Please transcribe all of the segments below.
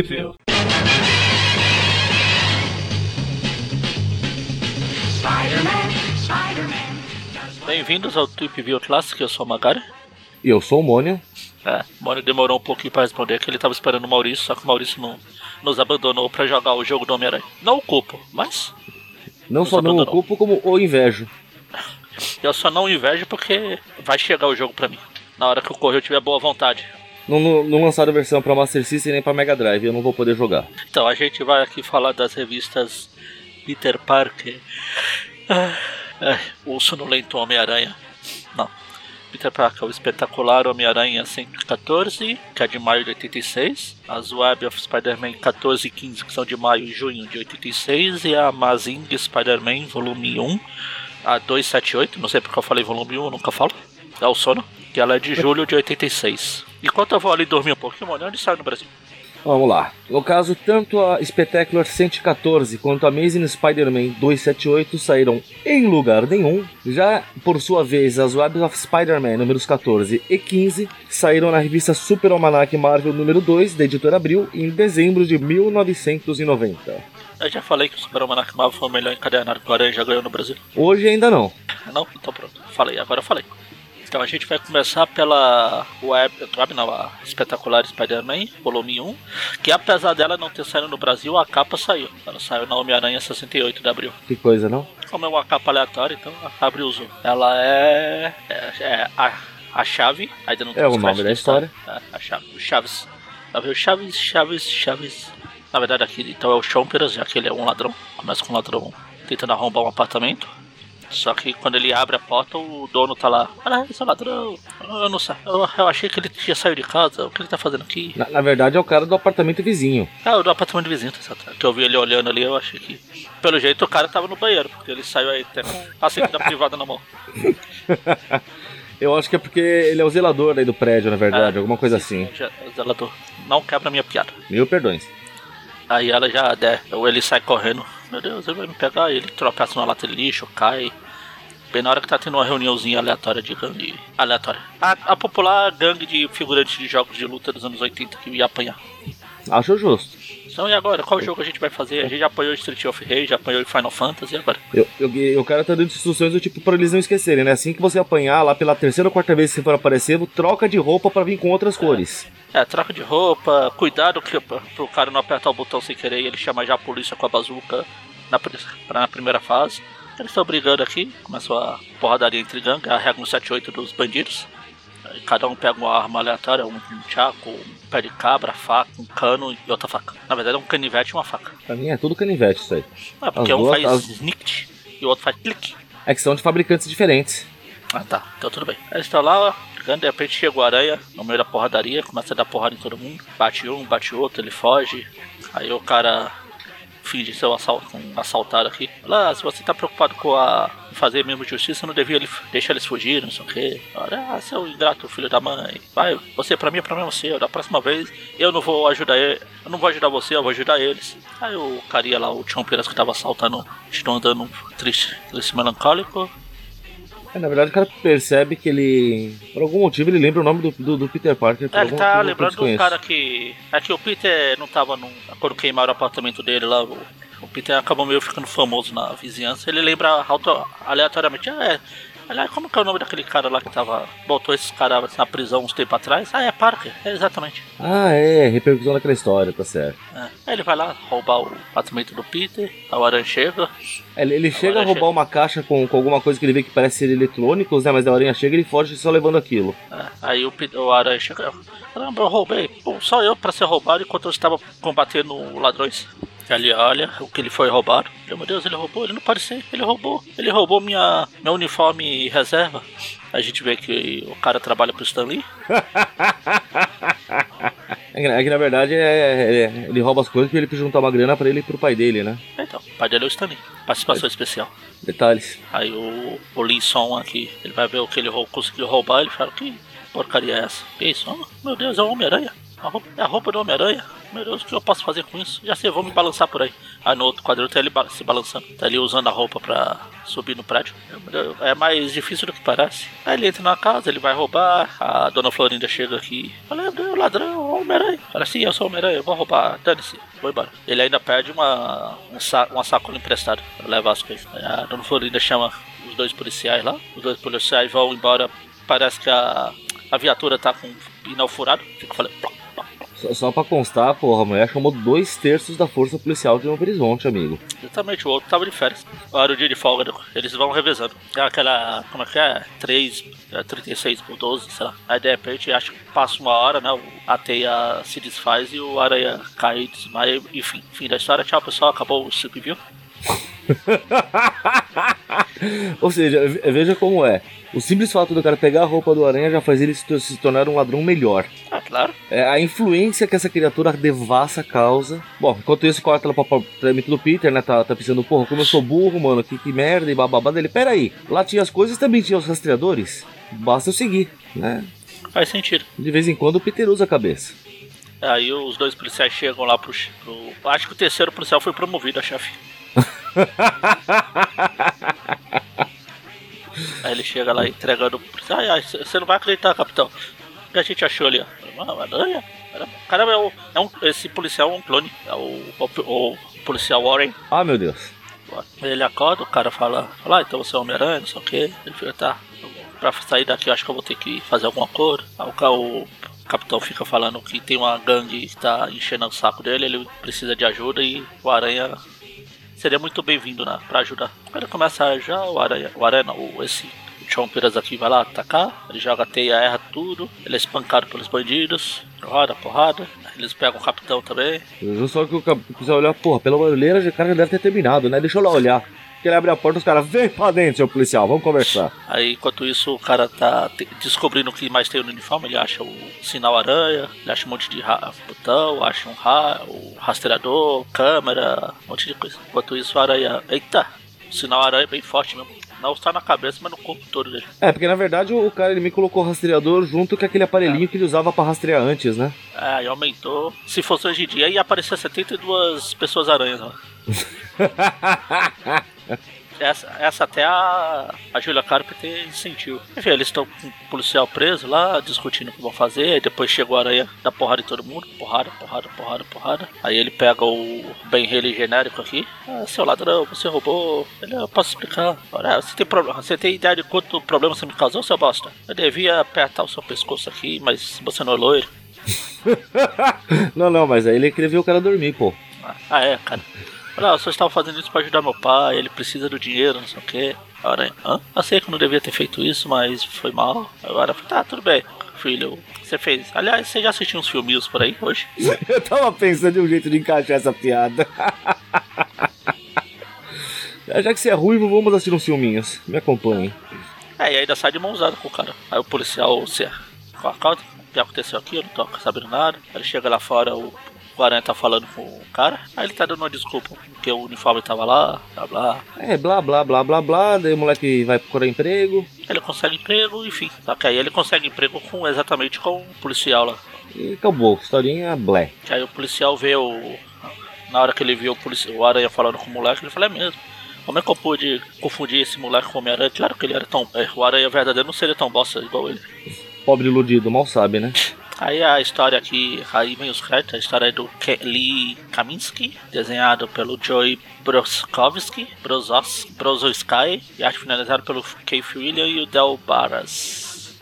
View. Bem-vindos ao Trip View Classic, eu sou o Magari. E eu sou o Mônio. É, o Mônio demorou um pouquinho pra responder, que ele tava esperando o Maurício, só que o Maurício não, nos abandonou pra jogar o jogo do Homem-Aranha. Não o culpo, mas Não só não o abandonou. culpo, como o invejo. eu só não invejo porque vai chegar o jogo pra mim. Na hora que o correio tiver boa vontade. Não, não, lançaram versão pra Master System nem pra Mega Drive, eu não vou poder jogar. Então, a gente vai aqui falar das revistas Peter Parker. Ah, é, o sonolento Homem-Aranha. Não. Peter Parker, o espetacular Homem-Aranha 114, que é de maio de 86. As Web of Spider-Man 14 e 15, que são de maio e junho de 86. E a Amazing Spider-Man, volume 1, a 278. Não sei porque eu falei volume 1, eu nunca falo. É o sono. Que ela é de julho de 86. Enquanto eu vou ali dormir um pouquinho, mano, onde sai no Brasil? Vamos lá. No caso, tanto a Spectacular 114 quanto a Amazing Spider-Man 278 saíram em lugar nenhum. Já, por sua vez, as Webs of Spider-Man números 14 e 15 saíram na revista Super Almanac Marvel número 2, da editora Abril, em dezembro de 1990. Eu já falei que o Super Almanac Marvel foi o melhor encadernado que o Aranha já ganhou no Brasil. Hoje ainda não. Não? Então pronto. Falei, agora eu falei. Então a gente vai começar pela Web, web não, a Espetacular Spider-Man, volume 1, que apesar dela não ter saído no Brasil, a capa saiu. Ela saiu na Homem-Aranha 68 de abril. Que coisa, não? Como é uma capa aleatória, então a Abril usou. Ela é, é, é a, a chave, ainda não É o nome da história. É, a chave, o Chaves. Abril Chaves, Chaves, Chaves. Na verdade aqui então é o Chomperas, já que ele é um ladrão. Começa com um ladrão tentando arrombar um apartamento. Só que quando ele abre a porta, o dono tá lá. Olha, esse é ladrão. Eu não sei. Eu, eu achei que ele tinha saído de casa. O que ele tá fazendo aqui? Na, na verdade, é o cara do apartamento vizinho. Ah, o do apartamento vizinho, tá certo. Que eu vi ele olhando ali, eu achei que. Pelo jeito o cara tava no banheiro, porque ele saiu aí até com a certidão privada na mão. Eu acho que é porque ele é o zelador aí do prédio, na verdade, É, alguma coisa sim, assim. sim, já- Zelador. Não quebra minha piada. Mil perdões. Aí ela já der, ou ele sai correndo. Meu Deus, ele vai me pegar. Ele tropeça numa lata de lixo, cai. Bem na hora que tá tendo uma reuniãozinha aleatória de gangue. Aleatória. A, a popular gangue de figurantes de jogos de luta dos anos 80 que ia apanhar. Acho justo. Então e agora? Qual jogo a gente vai fazer? A gente já apanhou Street of Rage, já apanhou Final Fantasy e agora? Eu, eu, eu- o cara tá dando instruções do tipo pra eles não esquecerem, né? Assim que você apanhar lá pela terceira ou quarta vez que você for aparecer, troca de roupa pra vir com outras cores. É, troca de roupa, cuidado que, pro cara não apertar o botão sem querer e ele chama já a polícia com a bazuca na, na primeira fase. Eles estão brigando aqui, começou a porradaria entre gangue, a regra 178 dos bandidos. Aí cada um pega uma arma aleatória, um, um chaco, um pé de cabra, faca, um cano e outra faca. Na verdade é um canivete e uma faca. Pra mim é tudo canivete isso aí. É, porque As um duas- faz as- snikt e o outro faz clique. É que são de fabricantes diferentes. Ah tá, então tudo bem. Eles estão lá, ó, brigando, de repente chega o aranha no meio da porradaria, começa a dar porrada em todo mundo. Bate um, bate outro, ele foge. Aí o cara finge ser um, assal um assaltado aqui. Lá, se você tá preocupado com a fazer mesmo justiça, não devia deixar eles fugirem, não sei o quê. Olha, ah, seu ingrato filho da mãe. Vai, você pra mim é problema seu. Da próxima vez eu não vou ajudar ele. Eu não vou ajudar você, eu vou ajudar eles. Aí o carinha lá, o Chomperas que tava assaltando, estou andando triste, triste melancólico. É, na verdade, o cara percebe que ele. Por algum motivo ele lembra o nome do, do, do Peter Parker. É, ele tá lembrando do cara que. É que o Peter não tava num. Quando queimaram o apartamento dele lá, o, o Peter acabou meio ficando famoso na vizinhança. Ele lembra auto, aleatoriamente, ah, é. Aliás, como que é o nome daquele cara lá que tava. botou esses caras na prisão uns tempos atrás? Ah, é Parker, é exatamente. Ah, é, repercussão daquela história, tá certo. É. Aí ele vai lá roubar o apartamento do Peter, aí o Aranha chega. Ele, ele chega a roubar chega. uma caixa com, com alguma coisa que ele vê que parece ser eletrônicos, né? Mas a horinha chega e ele foge só levando aquilo. é, aí o, o Aranha chega. Caramba, eu roubei. Pô, só eu pra ser roubado enquanto eu estava combatendo ladrões. Ele olha o que ele foi roubado. Ele, Meu Deus, ele roubou? Ele não pode ser. Ele roubou. Ele roubou minha, meu uniforme reserva. A gente vê que o cara trabalha pro Stanley. É que, é que, na verdade é, é- ele rouba as coisas porque ele precisa juntar uma grana pra ele e pro pai dele, né? Então, o pai dele é o Stanley. Participação especial. Detalhes. Aí o, o Linson aqui, ele vai ver o que ele rou- conseguiu roubar. Ele fala: Que porcaria é essa? Que isso? Ah, meu Deus, é o Homem-Aranha. A roupa- a roupa do Homem-Aranha. meu Deus, o que eu posso fazer com isso? Já sei, vou me balançar por aí. Aí no outro quadril tá ele se balançando, tá ali usando a roupa pra subir no prédio. É mais difícil do que parece. Aí ele entra na casa, ele vai roubar, a dona Florinda chega aqui, fala, é ladrão, Homem-Aranha. Fala assim, eu sou Homem-Aranha, eu vou roubar, dane-se, vou embora. Ele ainda perde uma, um uma sacola emprestada pra levar as coisas. Aí a dona Florinda chama os dois policiais lá, os dois policiais vão embora, parece que a, a viatura tá com pneu furado, fica falando... Só, só pra constar, porra, a mulher chamou dois terços da força policial de Novo Horizonte, amigo. Exatamente, o outro tava de férias. Era o dia de folga, né? eles vão revezando. É aquela, como é que é? 3, 36 por 12, sei lá. Aí de repente, acho que passa uma hora, né? A teia se desfaz e o aranha cai, desmaia, enfim. Fim da história, tchau pessoal, acabou o Super View. Ou seja, veja como é. O simples fato do cara pegar a roupa do aranha já faz ele se tornar um ladrão melhor. Ah, claro. É, a influência que essa criatura devassa causa. Bom, enquanto isso, corta ela pra trâmite do Peter, né? Tá, tá pensando, porra, como eu sou burro, mano, que, que merda e bababá dele. Pera aí, lá tinha as coisas também tinha os rastreadores. Basta eu seguir, né? Faz sentido. De vez em quando o Peter usa a cabeça. Aí os dois policiais chegam lá pro, pro. Acho que o terceiro policial foi promovido a chefe. Aí ele chega lá entregando. Ai, ai, você não vai acreditar, capitão. O que a gente achou ali? Uma aranha? Caramba, é, o, é um, esse policial é um clone. É o, o, o, policial Warren. Ah, meu Deus. Ele acorda, o cara fala, fala ah, então você é Homem-Aranha, não sei o que. Ele fica, tá, pra sair daqui eu acho que eu vou ter que fazer alguma coisa. O, capitão fica falando que tem uma gangue que tá enchendo o saco dele, ele precisa de ajuda e o Aranha seria muito bem-vindo né, pra ajudar. Quando começa já o Aranha, o Aranha, o, esse o Chomperas aqui vai lá atacar, ele joga a teia, erra tudo, ele é espancado pelos bandidos, roda, porrada, eles pegam o capitão também. Só que o capitão olhar, porra, pela barulheira o cara já deve ter terminado, né? Deixa eu lá olhar que ele abre a porta, os caras, vem pra dentro, seu policial, vamos conversar. Aí, enquanto isso, o cara tá descobrindo o que mais tem no uniforme, ele acha o sinal aranha, ele acha um monte de botão, acha um ra o rastreador, câmera, um monte de coisa. Enquanto isso, a aranha, eita, o sinal aranha é bem forte mesmo. Não está na cabeça, mas no corpo todo dele. É, porque na verdade o cara ele me colocou o rastreador junto com aquele aparelhinho é. que ele usava para rastrear antes, né? É, e aumentou. Se fosse hoje em dia, ia aparecer 72 pessoas aranhas lá. essa, essa até a, a Julia Carpenter sentiu. Enfim, eles estão com o policial preso lá, discutindo o que vão fazer. Depois chegou a aranha, dá porrada em todo mundo. Porrada, porrada, porrada, porrada. Aí ele pega o Ben Haley genérico aqui. Ah, seu ladrão, você roubou. Ele, eu posso explicar. Olha, você tem problema. Você tem ideia de quanto problema você me causou, seu bosta? Eu devia apertar o seu pescoço aqui, mas você não é loiro. não, não, mas aí ele queria ver o cara dormir, pô. Ah, é, cara. Olha, eu só estava fazendo isso para ajudar meu pai, ele precisa do dinheiro, não sei o que. Aranha, hã? Eu sei que eu não devia ter feito isso, mas foi mal. Agora, tá, tudo bem, filho. Você fez. Aliás, você já assistiu uns filminhos por aí hoje? eu tava pensando em um jeito de encaixar essa piada. já que você é ruivo, vamos assistir uns filminhos. Me acompanhe. É, e ainda sai de mão usada com o cara. Aí o policial, você. Qual a o que aconteceu aqui? Eu não tô sabendo nada. Ele chega lá fora, o o Aranha tá falando com o cara, aí ele tá dando uma desculpa, porque o uniforme tava lá, blá blá. É, blá blá blá blá blá, daí o moleque vai procurar emprego. Ele consegue emprego, enfim. Só que aí ele consegue emprego com exatamente com o policial lá. E acabou, historinha blé. Aí o policial vê o. Na hora que ele viu o, policial, o Aranha falando com o moleque, ele fala, é mesmo. Como é que eu pude confundir esse moleque com o Homem-Aranha? Claro que ele era tão. É, o Aranha verdadeiro não seria tão bosta igual ele. Pobre iludido, mal sabe, né? Aí a história aqui, aí vem os créditos, a história é do Lee Kaminsky, desenhado pelo Joey Broskowski, Brozowski, e arte finalizada pelo Keith William e o Del Barras.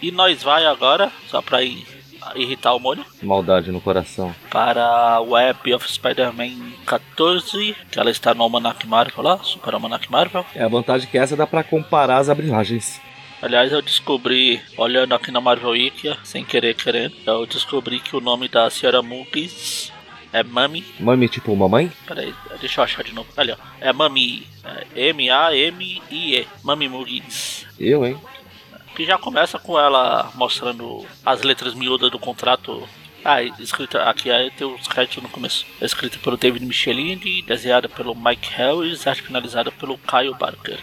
E nós vai agora, só pra ir irritar o molho. Maldade no coração. Para a Web of Spider-Man 14, que ela está no Almanac Marvel lá, Super Almanac Marvel. É a vantagem que essa dá para comparar as abrilagens. Aliás, eu descobri, olhando aqui na Marvel Wiki, sem querer querendo, eu descobri que o nome da senhora Mugis é Mami. Mami tipo mamãe? Peraí, deixa eu achar de novo. Ali, ó. É Mami. É M-A-M-I-E. Mami Mugis. Eu, hein? Que já começa com ela mostrando as letras miúdas do contrato ah, escrita aqui aí tem os créditos no começo. É escrita pelo David Michelini, desenhada pelo Mike Harris, arte finalizada pelo Kyle Barker.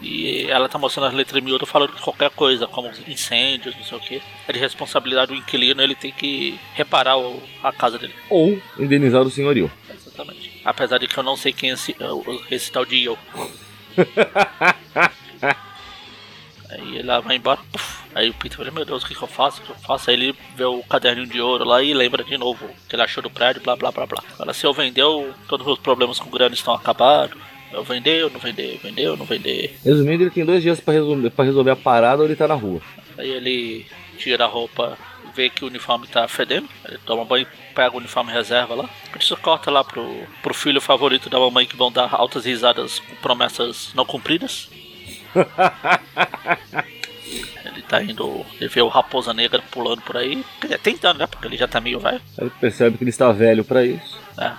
E ela tá mostrando as letras miúdas falando que qualquer coisa, como incêndios, não sei o que, é de responsabilidade do inquilino, ele tem que reparar o, a casa dele. Ou indenizar o senhorio. Exatamente. Apesar de que eu não sei quem é esse, esse tal de eu. Aí ela vai embora. Puf, aí o Peter fala, meu Deus, o que, que eu faço? O que eu faço? Aí ele vê o caderninho de ouro lá e lembra de novo o que ele achou do prédio, blá blá blá blá. Fala, se eu vendeu, todos os problemas com grana estão acabados. Eu vendeu, não vendeu, vendeu, não vender. Resumindo, ele tem dois dias pra resolver, pra resolver a parada ou ele tá na rua. Aí ele tira a roupa, vê que o uniforme tá fedendo. Ele toma banho, pega o uniforme reserva lá. Isso corta lá pro, pro filho favorito da mamãe que vão dar altas risadas com promessas não cumpridas. ele tá indo. Ele vê o Raposa Negra pulando por aí. Quer dizer, tentando, né? Porque ele já tá meio velho. Ele percebe que ele está velho pra isso. É.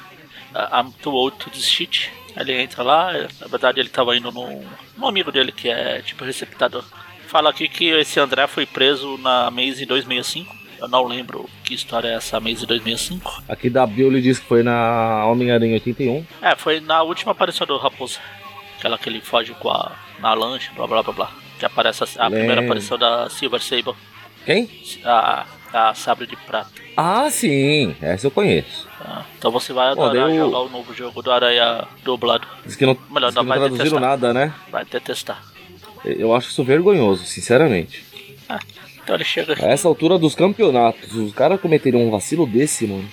I'm too old to this shit. Ele entra lá, na verdade ele tava indo num, num amigo dele que é tipo receptador. Fala aqui que esse André foi preso na Maze 265. Eu não lembro que história é essa Maze 265. Aqui da Bill ele diz que foi na Homem-Aranha 81. É, foi na última aparição do Raposa. Aquela que ele foge com a. na lancha, blá blá blá blá. Que aparece a, a primeira aparição da Silver Sable. Quem? A, a Sabre de Prata. Ah, sim, essa eu conheço. Ah, então você vai adorar eu- jogar o novo jogo do Aranha dublado. Diz que não, Melhor, diz não que não traduziram detestar. nada, né? Vai detestar. Eu acho isso vergonhoso, sinceramente. Ah, então ele chega aqui. A essa altura dos campeonatos, os caras cometeriam um vacilo desse, mano.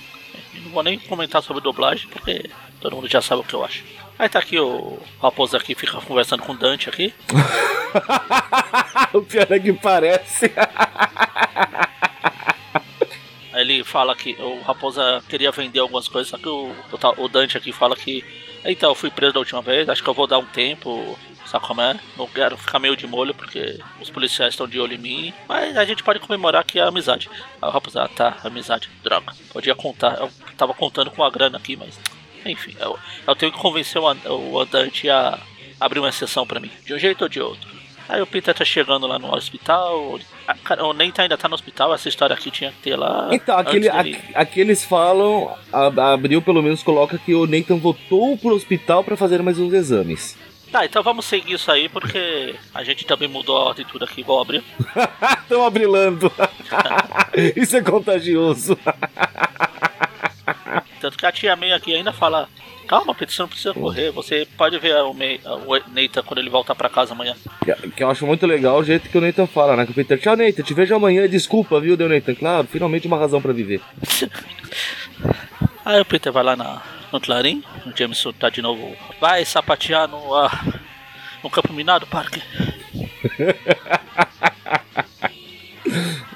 Não vou nem comentar sobre dublagem, porque todo mundo já sabe o que eu acho. Aí tá aqui o Raposo aqui, fica conversando com o Dante aqui. o pior é que parece. Ele fala que o Raposa queria vender algumas coisas, só que o, o Dante aqui fala que. Então, eu fui preso da última vez, acho que eu vou dar um tempo, sabe como é? Não quero ficar meio de molho porque os policiais estão de olho em mim. Mas a gente pode comemorar que é amizade. Aí o Raposa, ah, tá, amizade, droga. Podia contar, eu tava contando com a grana aqui, mas. Enfim, eu, eu tenho que convencer o, o Dante a abrir uma exceção pra mim, de um jeito ou de outro. Aí o Peter tá chegando lá no hospital. Ah, cara, o Nathan ainda tá no hospital, essa história aqui tinha que ter lá. Então, aquele, dele- aqui eles falam, a, a Abril pelo menos coloca que o Nathan voltou pro hospital pra fazer mais uns exames. Tá, então vamos seguir isso aí, porque a gente também mudou a ordem tudo aqui, igual abriu. Estão abrilando. Isso é contagioso. Tanto que a tia May aqui ainda fala: Calma, Peter, você não precisa correr. Você pode ver o, May, o Nathan quando ele voltar pra casa amanhã. Que- Que eu acho muito legal o jeito que o Nathan fala, né? Que o Peter, tchau Nathan, te vejo amanhã, desculpa, viu, deu Nathan? Claro, finalmente uma razão pra viver. Aí o Peter vai lá na, no Clarim, o Jameson tá de novo. Vai sapatear no, ah, no campo minado, Parker.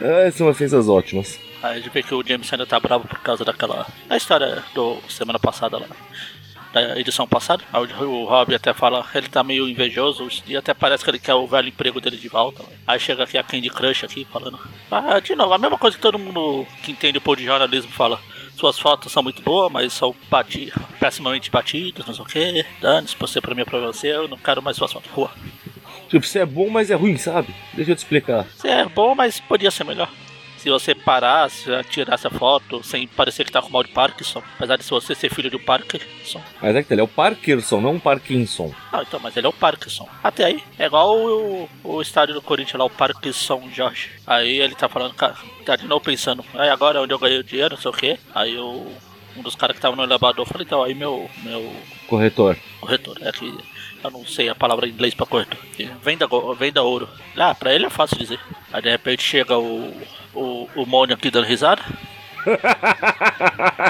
É, são ofensas ótimas. Aí a gente vê que o James ainda tá bravo por causa daquela. da história do semana passada lá. Da edição passada. O o Rob até fala, ele tá meio invejoso e até parece que ele quer o velho emprego dele de volta. Aí chega aqui a Candy Crush aqui falando. Ah, de novo, a mesma coisa que todo mundo que entende um pouco de jornalismo fala. Suas fotos são muito boas, mas são bati pessimamente batidas, não sei o que. Dane-se, você pra mim é pra você, eu não quero mais suas fotos. Rua. Tipo, você é bom, mas é ruim, sabe? Deixa eu te explicar. Você é bom, mas podia ser melhor. Se você parasse, tirasse a foto sem parecer que tá com mal de Parkinson, apesar de você ser filho de Parkinson. Mas é que ele é o Parkinson, não o Parkinson. Não, então, mas ele é o Parkinson. Até aí, é igual o, o estádio do Corinthians lá, o Parkinson Jorge. Aí ele tá falando, cara, tá de novo pensando, aí agora é onde eu ganhei o dinheiro, não sei o que. Aí o, um dos caras que tava no elevador falou, então, aí meu, meu Corretor. corretor, é que eu não sei a palavra em inglês pra corretor. Venda, venda ouro. Ah, pra ele é fácil dizer. Aí de repente chega o, o, o Mônio aqui dando risada.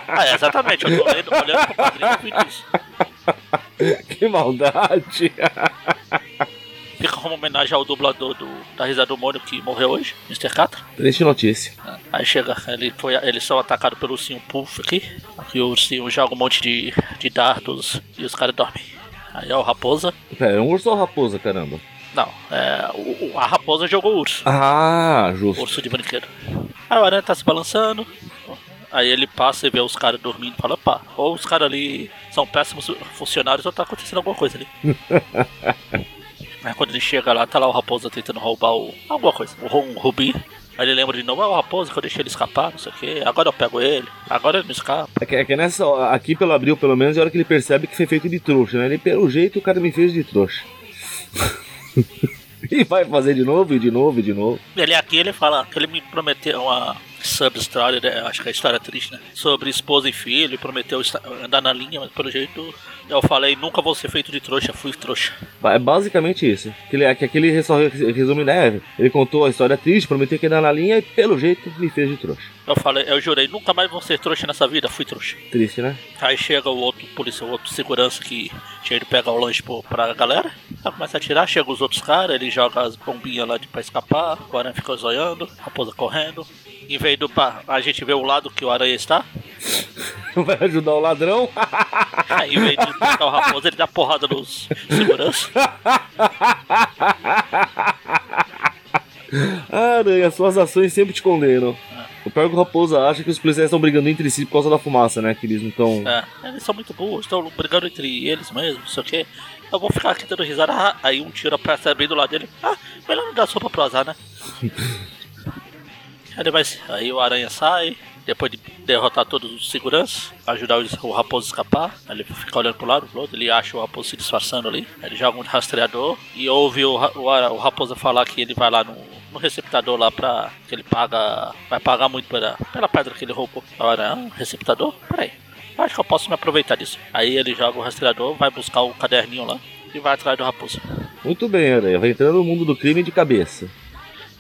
ah, é, exatamente, eu tô olhando, olhando pro quadrinho e vi isso. que maldade. Fica como homenagem ao dublador do, da risada do Mônio que morreu hoje, Mr. Catra. Triste notícia. Aí chega, ele foi, eles são atacados pelo ursinho Puff aqui. Aqui o ursinho joga um monte de, de dardos e os caras dormem. Aí é o raposa. Pera, é um urso ou raposa, caramba? Não, é, o, a raposa jogou o urso. Ah, justo. Urso de brinquedo. Aí o aranha tá se balançando. Aí ele passa e vê os caras dormindo e fala, pá, ou os caras ali são péssimos funcionários ou tá acontecendo alguma coisa ali. Aí quando ele chega lá, tá lá o raposa tentando roubar o, alguma coisa, um rubi. Aí ele lembra de novo, ah, o raposa que eu deixei ele escapar, não sei o que, agora eu pego ele, agora ele não escapa. É que, é que nessa, aqui pelo abril, pelo menos, é a hora que ele percebe que foi feito de trouxa, né? Ele, pelo jeito, o cara me fez de trouxa. e vai fazer de novo, e de novo, e de novo. Ele aqui, ele fala que ele me prometeu uma sub-story, né? acho que é a história triste, né? Sobre esposa e filho, e prometeu andar na linha, mas pelo jeito eu falei, nunca vou ser feito de trouxa, fui trouxa. É basicamente isso. Que, ele, que aquele só resume, né? Ele contou a história triste, prometeu que ia andar na linha e pelo jeito me fez de trouxa. Eu falei, eu jurei, nunca mais vou ser trouxa nessa vida, fui trouxa. Triste, né? Aí chega o outro polícia, o outro segurança que tinha ido pegar o lanche pra galera. Aí começa a atirar, chega os outros caras, ele joga as bombinhas lá de, pra escapar, o aranha fica zoiando, a raposa correndo. Em vez do a gente ver o lado que o aranha está. Vai ajudar o ladrão? Aí, em vez de buscar o raposa, ele dá porrada nos segurança. Aranha, suas ações sempre te condenam. O pior é que o Raposa acha que os policiais estão brigando entre si por causa da fumaça, né? Que eles não estão. É, eles são muito burros, estão brigando entre eles mesmo, não sei o que. Eu vou ficar aqui dando risada. Ah, aí um tiro pra bem do lado dele. Ah, melhor não dar sopa pro azar, né? Ele vai, aí o aranha sai, depois de derrotar todos os seguranças, ajudar o raposo a escapar. Ele fica olhando pro lado, pro outro, ele acha o raposo se disfarçando ali. Ele joga um rastreador e ouve o, o, o raposo falar que ele vai lá no, no receptador lá pra. que ele paga. vai pagar muito pela, pela pedra que ele roubou. Agora, um receptador? Peraí. Acho que eu posso me aproveitar disso. Aí ele joga o rastreador, vai buscar o caderninho lá e vai atrás do raposo. Muito bem, Aranha. Vai entrando no mundo do crime de cabeça.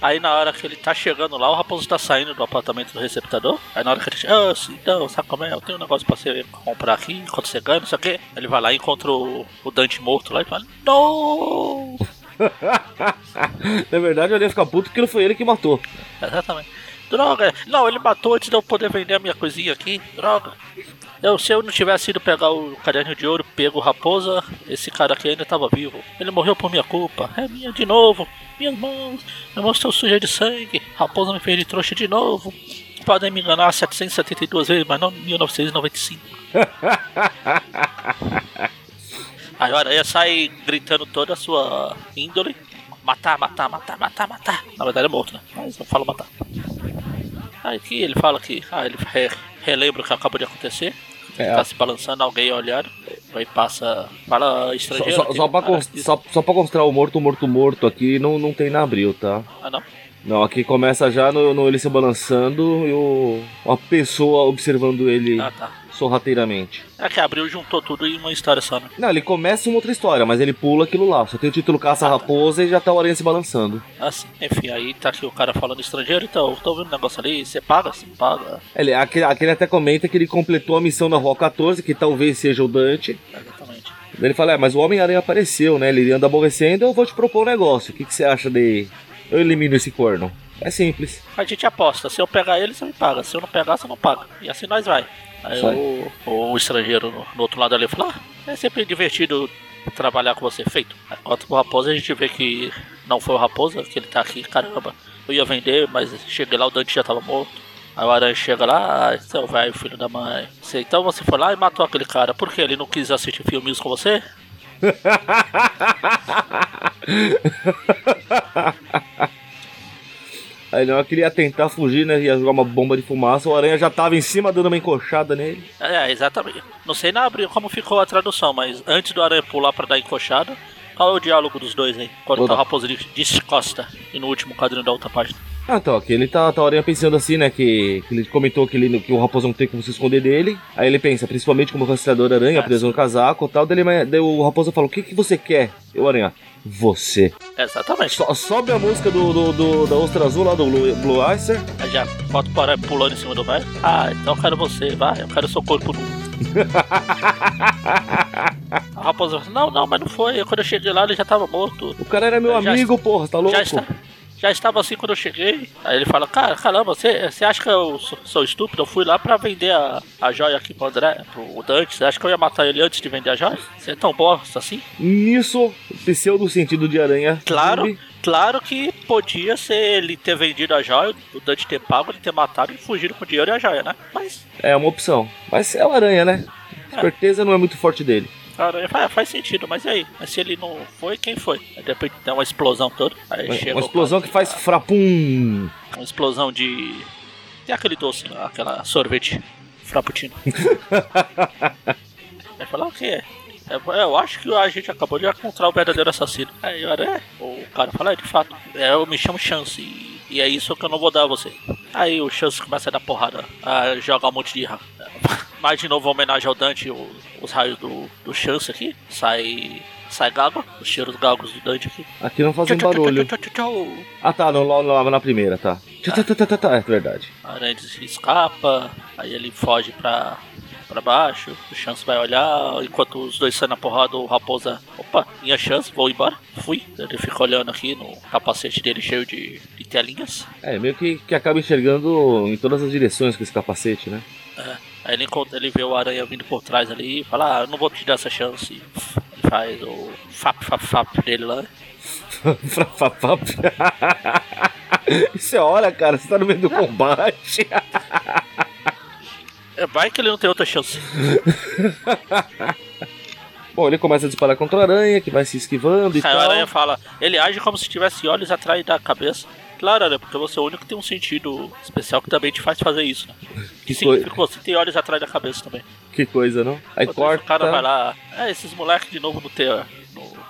Aí na hora que ele tá chegando lá, o raposo tá saindo do apartamento do receptador. Aí na hora que ele chega, ah, então, sabe como é? Eu tenho um negócio pra você comprar aqui enquanto você ganha, não sei o quê. Ele vai lá e encontra o, o Dante morto lá e fala, não! na verdade, eu ia ficar puto porque não foi ele que matou. Exatamente. Droga! Não, ele matou antes de eu poder vender a minha coisinha aqui. Droga! Eu, se eu não tivesse ido pegar o caderno de ouro, pego raposa, esse cara aqui ainda estava vivo. Ele morreu por minha culpa. É minha de novo. Minhas mãos. Minhas mãos estão sujas de sangue. Raposa me fez de trouxa de novo. Podem me enganar 772 vezes, mas não 1995. Agora ia sair gritando toda a sua índole. Matar, matar, matar, matar, matar. Na verdade é morto, né? Mas eu falo matar. Aí aqui ele fala que ah, ele relembra o que acabou de acontecer. É. Tá se balançando, alguém olhando. Aí passa. Fala estrangeiro. Só, só, só, pra, só, só pra mostrar o morto, morto, morto aqui, não, não tem na abril, tá? Ah, não? Não, aqui começa já no, no ele se balançando e o, uma pessoa observando ele. Ah, tá sorrateiramente. É que abriu juntou tudo em uma história só, né? Não, ele começa uma outra história, mas ele pula aquilo lá. Só tem o título Caça-Raposa e já tá o aranha se balançando. Assim, enfim, aí tá aqui o cara falando estrangeiro, então, tô ouvindo um negócio ali, você paga? Você paga. Ele, aquele, aquele até comenta que ele completou a missão da Rua 14, que talvez seja o Dante. Exatamente. Ele fala, é, mas o Homem-Aranha apareceu, né? Ele anda aborrecendo, eu vou te propor um negócio. O que, que você acha de. Eu elimino esse corno. É simples. A gente aposta. Se eu pegar ele, você me paga. Se eu não pegar, você não paga. E assim nós vai. Aí o, o, estrangeiro no, no, outro lado ali falou: ah, é sempre divertido trabalhar com você, feito. Enquanto o Raposa a gente vê que não foi o Raposa, que ele tá aqui, caramba. Eu ia vender, mas cheguei lá, o Dante já tava morto. Aí o Aranha chega lá, ah, seu velho, filho da mãe. Então você foi lá e matou aquele cara. Por que ele não quis assistir filmes com você? Aí não, eu queria tentar fugir, né? Ia jogar uma bomba de fumaça, o aranha já tava em cima dando uma encoxada nele. É, exatamente. Não sei na abril como ficou a tradução, mas antes do aranha pular pra dar encoxada, qual é o diálogo dos dois aí? Quando tá o raposo descosta e no último quadrinho da outra página. Ah, então, aqui ele tá, tá aranha pensando assim, né? Que, que ele comentou que, ele, que o raposo não tem como se esconder dele. Aí ele pensa, principalmente como rastreador aranha, preso no casaco e tal. Daí, ele, daí o raposo fala: O que, que você quer? Eu, aranha, você. Exatamente. So, sobe a música do, do, do, da Ostra Azul lá do Blue, Blue Icer. Aí já bota o pulando em cima do velho. Ah, então eu quero você, vai, eu quero seu corpo nu. a raposa não, não, mas não foi. Quando eu cheguei lá, ele já tava morto. O cara era meu eu amigo, porra, tá louco? Já está, já estava assim quando eu cheguei. Aí ele fala, cara, caramba, você, você acha que eu sou, sou, estúpido? Eu fui lá pra vender a, a joia aqui pro André, pro Dante. Você acha que eu ia matar ele antes de vender a joia? Você é tão bosta assim? Nisso, pseudo sentido de aranha. Claro, claro que podia ser ele ter vendido a joia, o Dante ter pago, ele ter matado e fugido com o dinheiro e a joia, né? Mas. É uma opção. Mas é o aranha, né? É. Certeza não é muito forte dele. Cara, faz, faz sentido, mas e aí? Mas se ele não foi, quem foi? Aí depois tem uma explosão toda. Aí uma, uma explosão que faz frapum. Uma explosão de. Tem aquele doce, aquela sorvete frappuccino. Vai falar o quê? É, é, eu acho que a gente acabou de encontrar o verdadeiro assassino. Aí eu é, o cara fala, é, de fato, é, eu me chamo Chance e, e é isso que eu não vou dar a você. Aí o Chance começa a dar porrada, a jogar um monte de mais de novo homenagem ao Dante, o, os raios do, do Chance aqui, sai sai gago, os cheiros gagos do Dante aqui. Aqui não fazem barulho. Ah tá, não, lá na primeira, tá. É verdade. A aranha escapa, aí ele foge pra, pra baixo, o Chance vai olhar, enquanto os dois saem na porrada, o Raposa, opa, minha chance, vou embora, fui. Ele fica olhando aqui no capacete dele cheio de, de telinhas. É, meio que, que acaba enxergando em todas as direções com esse capacete, né? É. Aí ele, ele vê o aranha vindo por trás ali e fala, ah, eu não vou te dar essa chance. Ele faz o fap fap fap dele lá. fap fap Isso é hora, cara, você tá no meio do combate. É, vai que ele não tem outra chance. Bom, ele começa a disparar contra a aranha, que vai se esquivando e Aí tal. a aranha fala, ele age como se tivesse olhos atrás da cabeça. Claro, né? Porque você é o único que tem um sentido especial que também te faz fazer isso, né? Que, que significa que você tem olhos atrás da cabeça também. Que coisa, não? Aí corta. O cara vai lá, é, esses moleques de novo no ter.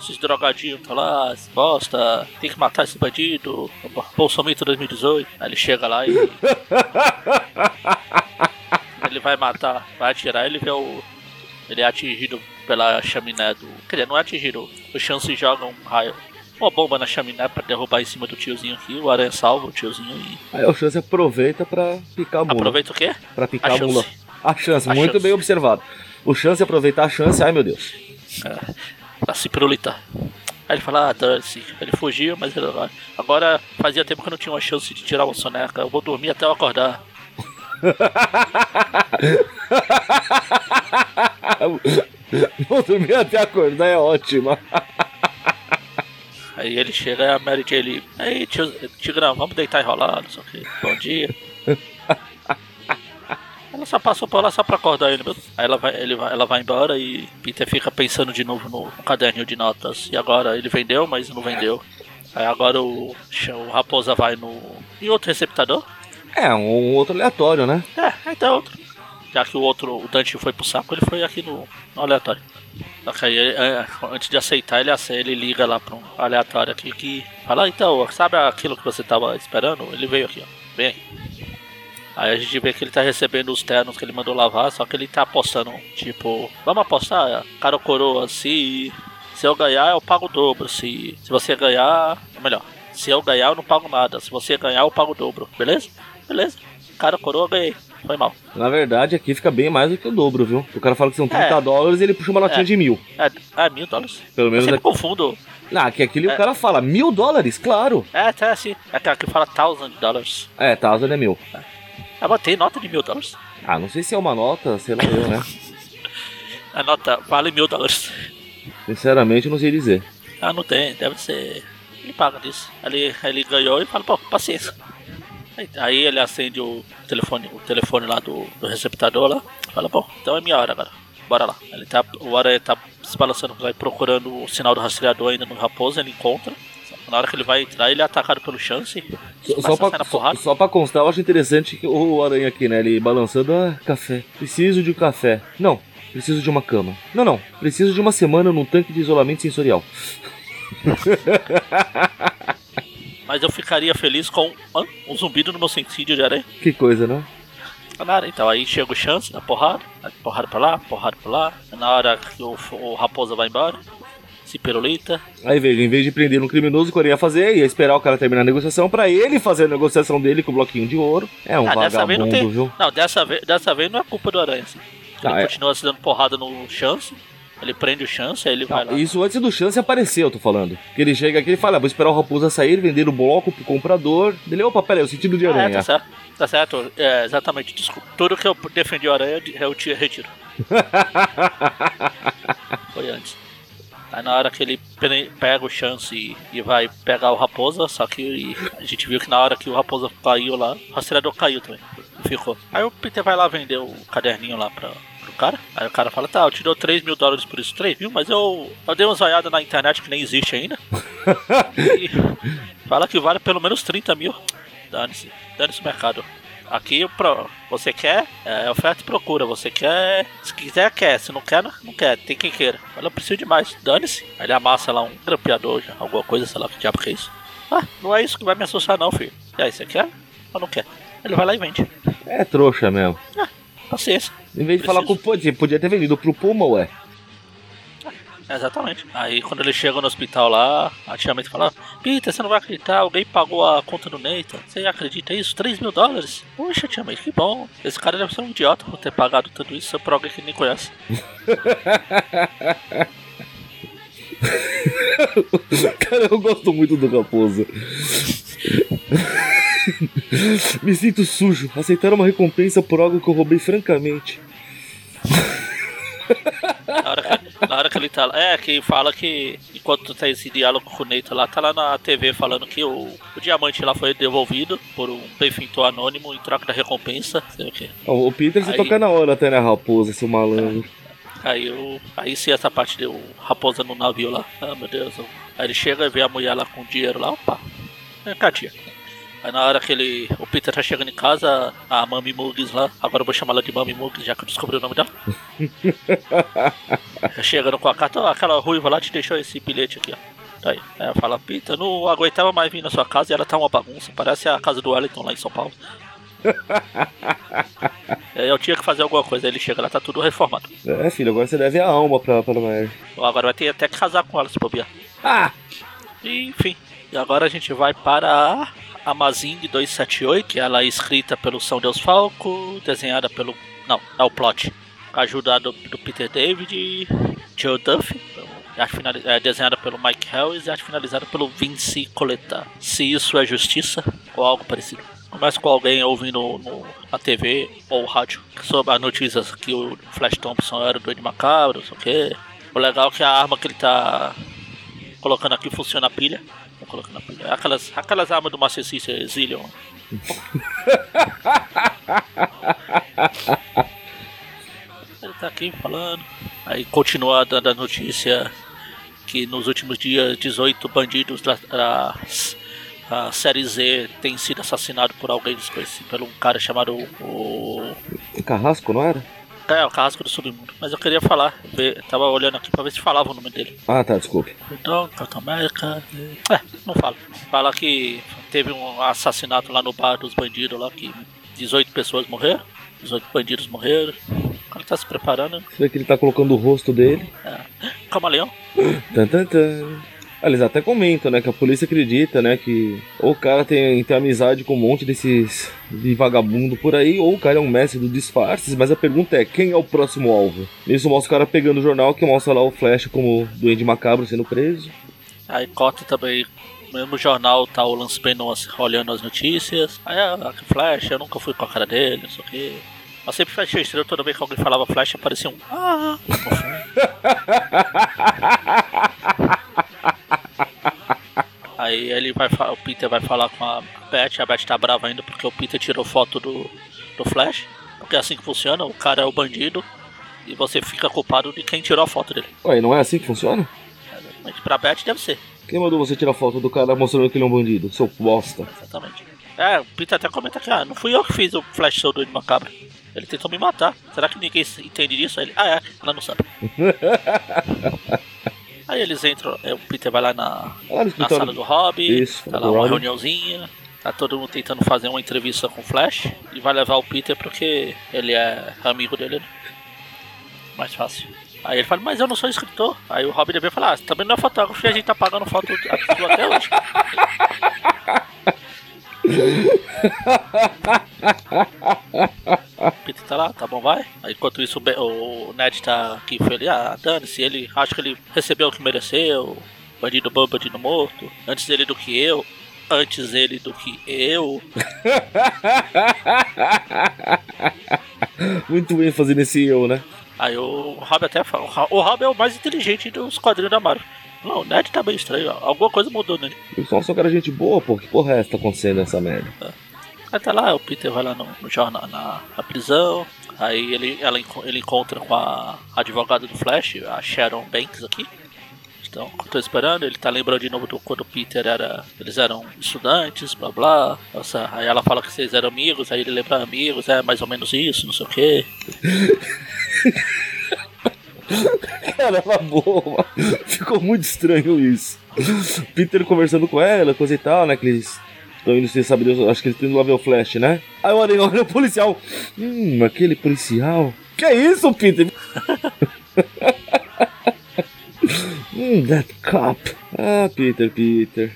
esses drogadinhos tá lá, bosta, tem que matar esse bandido, Bolsonaro 2018. Aí ele chega lá e. ele vai matar, vai atirar, ele vê o. Ele é atingido pela chaminé do. Quer dizer, não é atingido, o Chance joga um raio uma bomba na chaminé pra derrubar em cima do tiozinho aqui. O aranha salva o tiozinho e. Aí o chance aproveita pra picar a mula. Aproveita o quê? Pra picar a, a mula. A chance, a muito chance. bem observado. O chance é aproveitar a chance, ai meu Deus. É, pra se pirulitar. Aí ele fala, ah, dane-se. Ele fugiu, mas ele, agora fazia tempo que eu não tinha uma chance de tirar uma soneca. Eu vou dormir até eu acordar. vou dormir até acordar é ótima. Aí ele chega e a Mary Jane, aí Tigrão, vamos deitar e rolar, não sei o que. Bom dia. ela só passou por lá só pra acordar ele mesmo. Aí ela vai, ele vai, ela vai embora e Peter fica pensando de novo no, no caderninho de notas. E agora ele vendeu, mas não vendeu. Aí agora o, o Raposa vai no. em outro receptador. É, um outro aleatório, né? É, então outro. Já que o outro, o Dante foi pro saco, ele foi aqui no, no aleatório. Só que aí, é, antes de aceitar, ele, ele liga lá pra um aleatório aqui que fala: ah, então, sabe aquilo que você tava esperando? Ele veio aqui, ó. Vem aqui. Aí a gente vê que ele tá recebendo os ternos que ele mandou lavar, só que ele tá apostando, tipo, vamos apostar, cara ou coroa, se, se eu ganhar eu pago o dobro, se, se você ganhar, melhor, se eu ganhar eu não pago nada, se você ganhar eu pago o dobro, beleza? Beleza, cara ou coroa ganhei. Foi mal. Na verdade, aqui fica bem mais do que o dobro, viu? O cara fala que são 30 é. dólares e ele puxa uma notinha é. de mil. É, é, mil dólares? Pelo menos. Eu é... confundo. Não, que aquele é. o cara fala mil dólares, claro. É, tá assim. É que aqui fala thousand dólares. É, thousand é mil. É. Ah, botei nota de mil dólares. Ah, não sei se é uma nota, sei lá eu, né? A nota vale mil dólares. Sinceramente, não sei dizer. Ah, não tem, deve ser. Ele paga disso. Ele, ele ganhou e fala, pô, paciência. Aí ele acende o telefone, o telefone lá do, do receptador lá. Fala, bom, então é minha hora agora. Bora lá. Ele tá, o Aranha tá se balançando, vai procurando o sinal do rastreador ainda no Raposo, ele encontra. Na hora que ele vai entrar, ele é atacado pelo Chance. Só, só, pra, só, só pra constar, eu acho interessante que o Aranha aqui, né? Ele balançando, ah, café. Preciso de um café. Não, preciso de uma cama. Não, não, preciso de uma semana num tanque de isolamento sensorial. mas eu ficaria feliz com um zumbido no meu sentido de areia. Que coisa, né? Nada, então aí chega o chance na porrada, porrada pra lá, porrada pra lá. Na hora que o, o raposa vai embora, se perolita. Aí veja, em vez de prender um criminoso, o que eu ia fazer? Ia esperar o cara terminar a negociação pra ele fazer a negociação dele com o bloquinho de ouro. É um ah, vagabundo, não tem... viu? Não, dessa vez, dessa vez não é culpa do Aranha, assim. Ele ah, é. continua se dando porrada no chance. Ele prende o chance, aí ele vai lá. Isso antes do chance aparecer, eu tô falando. Que ele chega aqui e fala: ah, vou esperar o Raposa sair, vender o bloco pro comprador. Ele, opa, pera aí, o sentido de aranha. Ah, é, tá certo. Tá certo, é, exatamente. Desculpa. Tudo que eu defendi o aranha, eu te retiro. Foi antes. Aí na hora que ele pega o chance e, vai pegar o Raposa, só que a gente viu que na hora que o Raposa caiu lá, o rastreador caiu também. Ficou. Aí o Peter vai lá vender o caderninho lá pra, cara. Aí o cara fala, tá, eu te dou 3 mil dólares por isso. 3 mil? Mas eu, eu dei uma zoiada na internet que nem existe ainda. e fala que vale pelo menos 30 mil. Dane-se, dane-se o mercado. aqui pro, você quer, é oferta e procura. Você quer, se quiser, quer. Se não quer, não, quer. Tem quem queira. Ela precisa de mais. Dane-se. Aí ele amassa lá um grampeador, alguma coisa, sei lá que diabo que é isso. Ah, não é isso que vai me assustar, não, filho. E aí, você quer ou não quer? Ele vai lá e vende. É trouxa mesmo. Ah, paciência. Em vez de falar com o podia, podia ter vendido pro Puma, ué. Exatamente. Aí quando ele chega no hospital lá, a tia May fala: Peter, você não vai acreditar, alguém pagou a conta do Nathan. Você acredita isso? 3 mil dólares? Puxa, tia May, que bom. Esse cara deve ser um idiota por ter pagado tudo isso pra alguém que nem conhece. cara, eu gosto muito do Raposa. Me sinto sujo. Aceitar uma recompensa por algo que eu roubei francamente. Na hora, que, na hora que ele tá lá. É, que fala que enquanto tá esse diálogo com o Neito lá, tá lá na TV falando que o, o diamante lá foi devolvido por um benfeitor anônimo em troca da recompensa. Sei o quê. O Peter se toca na hora até, né, raposa, seu malandro. Aí, eu, aí sim essa parte deu raposa no navio lá. Ah, meu Deus. Aí ele chega e vê a mulher lá com dinheiro lá, opa. É, Katia. Aí na hora que ele. O Peter tá chegando em casa, a Mami Mugs lá. Agora eu vou chamar ela de Mami Mugs, já que eu descobri o nome dela. Chegando com a carta, ó, aquela ruiva lá te deixou esse bilhete aqui, ó. Tá aí. Ela fala, Peter, não aguentava mais vir na sua casa e ela tá uma bagunça. Parece a casa do Wellington lá em São Paulo. eu tinha que fazer alguma coisa, aí ele chega lá, tá tudo reformado. É, filho, agora você deve a alma pra, pra Mary. Agora vai ter até que casar com ela se bobear. Ah! Enfim. E agora a gente vai para Amazing 278, que ela é escrita pelo São Deus Falco, desenhada pelo. Não, é o plot. Ajudado do Peter David e Joe Duffy. É desenhada pelo Mike Harris e arte finalizada pelo Vince Coletta. Se isso é justiça ou algo parecido. Começa com alguém ouvindo no, na TV ou rádio sobre as notícias que o Flash Thompson era do Ed Macabro, não sei o que. O legal é que a arma que ele tá colocando aqui funciona a pilha. Tá colocando a pilha. Aquelas, aquelas armas do Master System Zillion. ele tá aqui falando. Aí continua dando a notícia que nos últimos dias 18 bandidos da, da a série Z tem sido assassinado por alguém desconhecido, por um cara chamado o. Carrasco, não era? É, o Carrasco do Submundo. Mas eu queria falar, ver, tava olhando aqui pra ver se falava o nome dele. Ah, tá, desculpe. Então, Capitão América. É, não fala. Fala que teve um assassinato lá no bar dos bandidos lá, que 18 pessoas morreram. 18 bandidos morreram. O cara tá se preparando. Você vê que ele tá colocando o rosto dele. É. Camaleão. Tan, tan, tan. Eles até comentam, né, que a polícia acredita, né, que ou o cara tem, tem amizade com um monte desses de vagabundo por aí, ou o cara é um mestre do disfarces, mas a pergunta é, quem é o próximo alvo? Isso mostra o cara pegando o jornal que mostra lá o Flash como Duende Macabro sendo preso. Aí corta também no mesmo jornal tá o Lance Pennon olhando as notícias. Aí a Flash, eu nunca fui com a cara dele, não sei o quê. Eu sempre fechei estrela toda vez que alguém falava Flash aparecia um. Ah! Aí ele vai o Peter vai falar com a Beth, a Beth tá brava ainda porque o Peter tirou foto do, do Flash. Porque é assim que funciona, o cara é o bandido e você fica culpado de quem tirou a foto dele. Ué, não é assim que funciona? Exatamente. Pra Beth deve ser. Quem mandou você tirar foto do cara mostrando que ele é um bandido? Seu bosta. Exatamente. É, o Peter até comenta que ah, não fui eu que fiz o Flash do Macabro. Ele tentou me matar. Será que ninguém entende disso? Ele, ah é, ela não sabe. Aí eles entram, o Peter vai lá na, na sala do Hobby, Isso, tá lá uma reuniãozinha, tá todo mundo tentando fazer uma entrevista com o Flash e vai levar o Peter porque ele é amigo dele. Né? Mais fácil. Aí ele fala, mas eu não sou escritor. Aí o Robin deve falar, ah, também não é fotógrafo e a gente tá pagando foto até hoje. Peter tá lá, tá bom, vai. Enquanto isso, o Ned tá aqui, ali, ah, dane-se, ele, acho que ele recebeu o que mereceu, bandido bom, bandido morto, antes dele do que eu, antes ele do que eu. Muito bem fazendo esse eu, né? Aí o Rob até fala, o Rob é o mais inteligente dos quadrinhos da Marvel. Não, o Ned tá bem estranho, alguma coisa mudou nele. Eu só sou cara gente boa, pô, que porra é essa tá acontecendo nessa merda? É. Aí tá lá, o Peter vai lá no, no jornal, na, na, prisão, aí ele, ela, ele encontra com a advogada do Flash, a Sharon Banks aqui. Então, tô esperando, ele tá lembrando de novo do quando o Peter era. Eles eram estudantes, blá blá. Nossa, aí ela fala que vocês eram amigos, aí ele lembra amigos, é mais ou menos isso, não sei o quê. Caramba, boa. Ficou muito estranho isso. Peter conversando com ela, coisa e tal, né? Que eles estão indo sem saber, acho que eles estão indo lá ver o Flash, né? Aí o Aranha olha o policial. Hum, aquele policial. Que é isso, Peter? hum, that cop. Ah, Peter, Peter.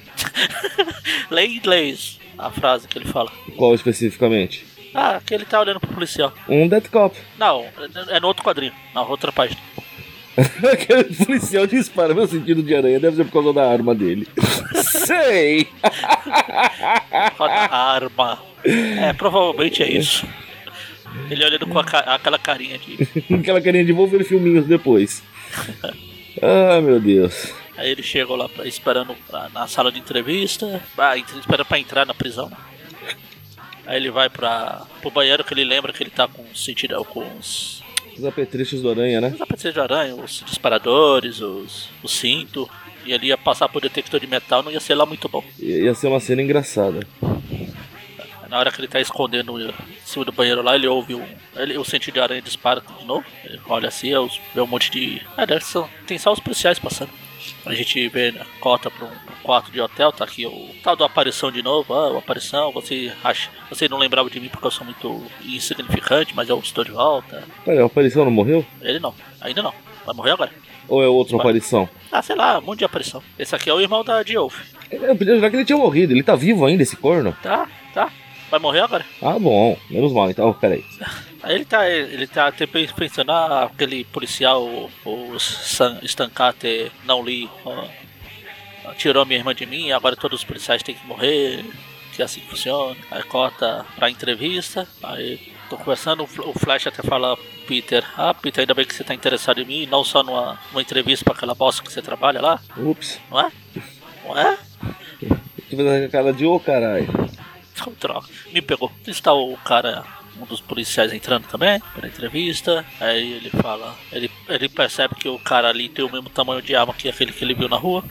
Lê em inglês a frase que ele fala. Qual especificamente? Ah, que ele tá olhando pro policial. Um Dead Cop. Não, é no outro quadrinho, na outra página. Aquele policial dispara. Meu sentido de aranha deve ser por causa da arma dele. Sei! A arma. É, provavelmente é isso. Ele olhando com ca aquela carinha de. aquela carinha de vou ver filminhos depois. ah, meu Deus. Aí ele chegou lá pra, esperando pra, na sala de entrevista. Ah, esperando pra entrar na prisão. Aí ele vai pra, pro banheiro que ele lembra que ele tá com sentido com os. Os apetrechos do aranha, né? Os apetrechos do aranha, os disparadores, os, o cinto. E ele ia passar por detector de metal, não ia ser lá muito bom. Ia ser uma cena engraçada. Na hora que ele tá escondendo em cima do banheiro lá, ele ouve um. Ele, o sentido de aranha dispara de novo. Ele olha assim, vê um monte de. Ah, deve ser, tem só os policiais passando. A gente vê né, cota para um, quarto de hotel, tá aqui o tal do aparição de novo. Ah, o aparição, você acha. Você não lembrava de mim porque eu sou muito insignificante, mas eu estou de volta. Pera, o aparição não morreu? Ele não, ainda não. Vai morrer agora. Ou é outra aparição? Ah, sei lá, um monte de aparição. Esse aqui é o irmão da Diouf. Eu podia jurar que ele tinha morrido. Ele tá vivo ainda, esse corno? Tá, tá. Vai morrer agora? Ah, bom. Menos mal, então. Peraí. Aí ele tá, ele tá pensando, ah, aquele policial, o Stancate, não li, ó, tirou minha irmã de mim, agora todos os policiais têm que morrer, que é assim que funciona. Aí corta pra entrevista, aí tô conversando, o Flash até fala, Peter, ah, Peter, ainda bem que você tá interessado em mim, não só numa, numa entrevista pra aquela bosta que você trabalha lá. Ups. Não é? Não é? Tô fazendo a cara de ô, oh, caralho. Droga, me pegou. Está o cara um dos policiais entrando também para entrevista. Aí ele fala, ele, ele percebe que o cara ali tem o mesmo tamanho de arma que aquele que ele viu na rua.